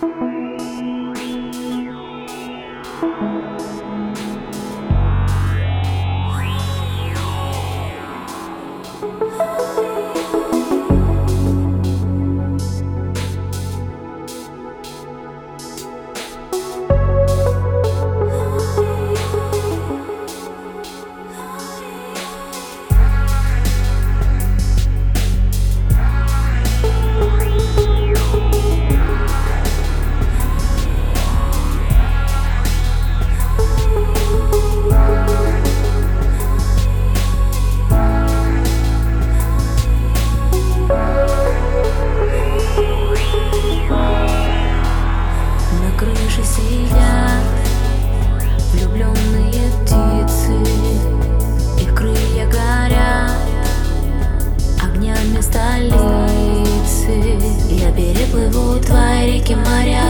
На реки, моря,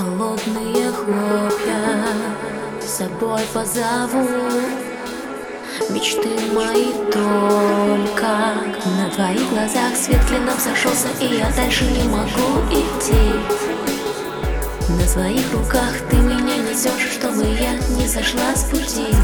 холодные хлопья С собой позову. Мечты мои только На твоих глазах. Свет клином сошелся И я дальше не могу идти. На своих руках ты меня несешь Чтобы я не сошла с пути